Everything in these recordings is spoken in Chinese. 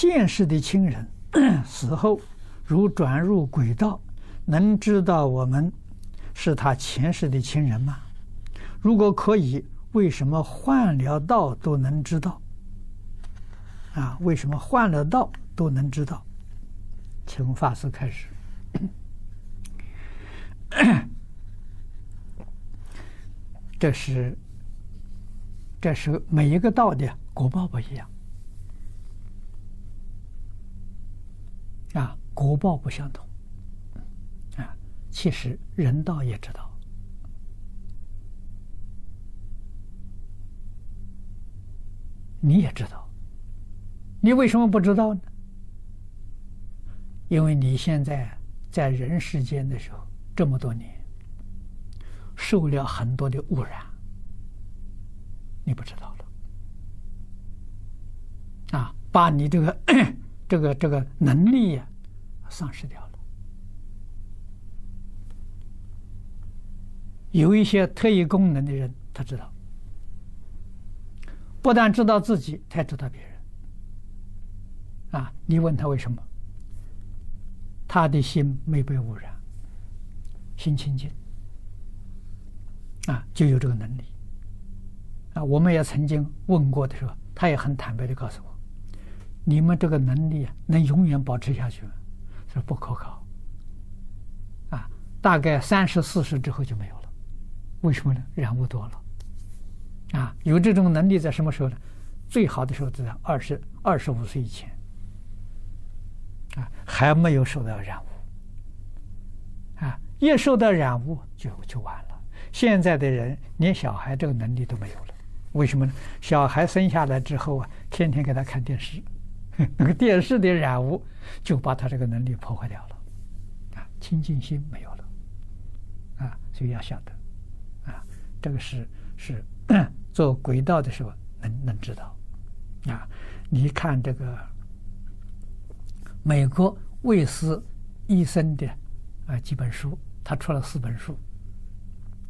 现世的亲人 死后如转入鬼道，能知道我们是他前世的亲人吗？如果可以，为什么换了道都能知道？啊，为什么换了道都能知道？请法师开始。这是，这是每一个道的果报不一样。啊，果报不相同。啊，其实人道也知道，你也知道，你为什么不知道呢？因为你现在在人世间的时候，这么多年受了很多的污染，你不知道了。啊，把你这个。这个这个能力呀，丧失掉了。有一些特异功能的人，他知道，不但知道自己，他还知道别人。啊，你问他为什么？他的心没被污染，心清净，啊，就有这个能力。啊，我们也曾经问过的时候，他也很坦白的告诉我。你们这个能力啊，能永远保持下去吗？这不可靠。啊，大概三十四十之后就没有了。为什么呢？染污多了。啊，有这种能力在什么时候呢？最好的时候在二十二十五岁以前。啊，还没有受到染污。啊，一受到染污就就完了。现在的人连小孩这个能力都没有了。为什么呢？小孩生下来之后啊，天天给他看电视。那个电视的染污，就把他这个能力破坏掉了，啊，清净心没有了，啊，所以要晓得，啊，这个是是 做轨道的时候能能知道，啊，你看这个美国卫斯医生的啊几本书，他出了四本书，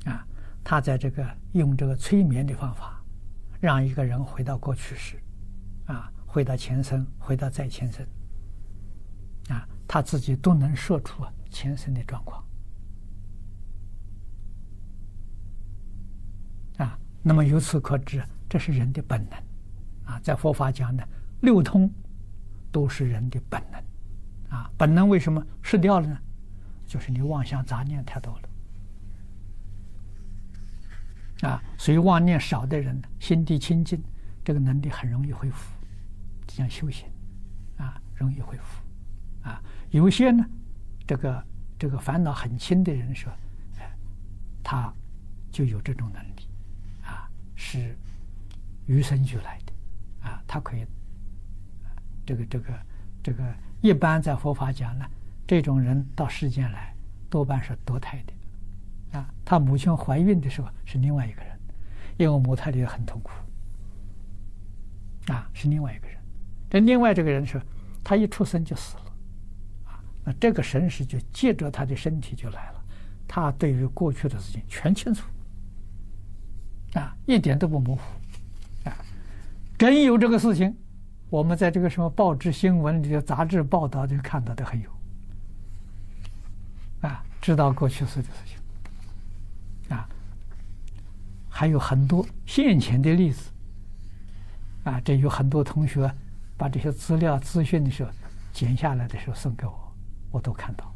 啊，他在这个用这个催眠的方法，让一个人回到过去时，啊。回到前生，回到再前生，啊，他自己都能说出前生的状况，啊，那么由此可知，这是人的本能，啊，在佛法讲的六通都是人的本能，啊，本能为什么失掉了呢？就是你妄想杂念太多了，啊，所以妄念少的人，心地清净，这个能力很容易恢复。这样修行，啊，容易恢复，啊，有些呢，这个这个烦恼很轻的人说，哎，他就有这种能力，啊，是与生俱来的，啊，他可以，这个这个这个一般在佛法讲呢，这种人到世间来多半是堕胎的，啊，他母亲怀孕的时候是另外一个人，因为母胎里很痛苦，啊，是另外一个人。这另外这个人说，他一出生就死了，啊，那这个神识就借着他的身体就来了，他对于过去的事情全清楚，啊，一点都不模糊，啊，真有这个事情，我们在这个什么报纸新闻里的杂志报道就看到的很有，啊，知道过去世的事情，啊，还有很多现前的例子，啊，这有很多同学。把这些资料资讯的时候，剪下来的时候送给我，我都看到。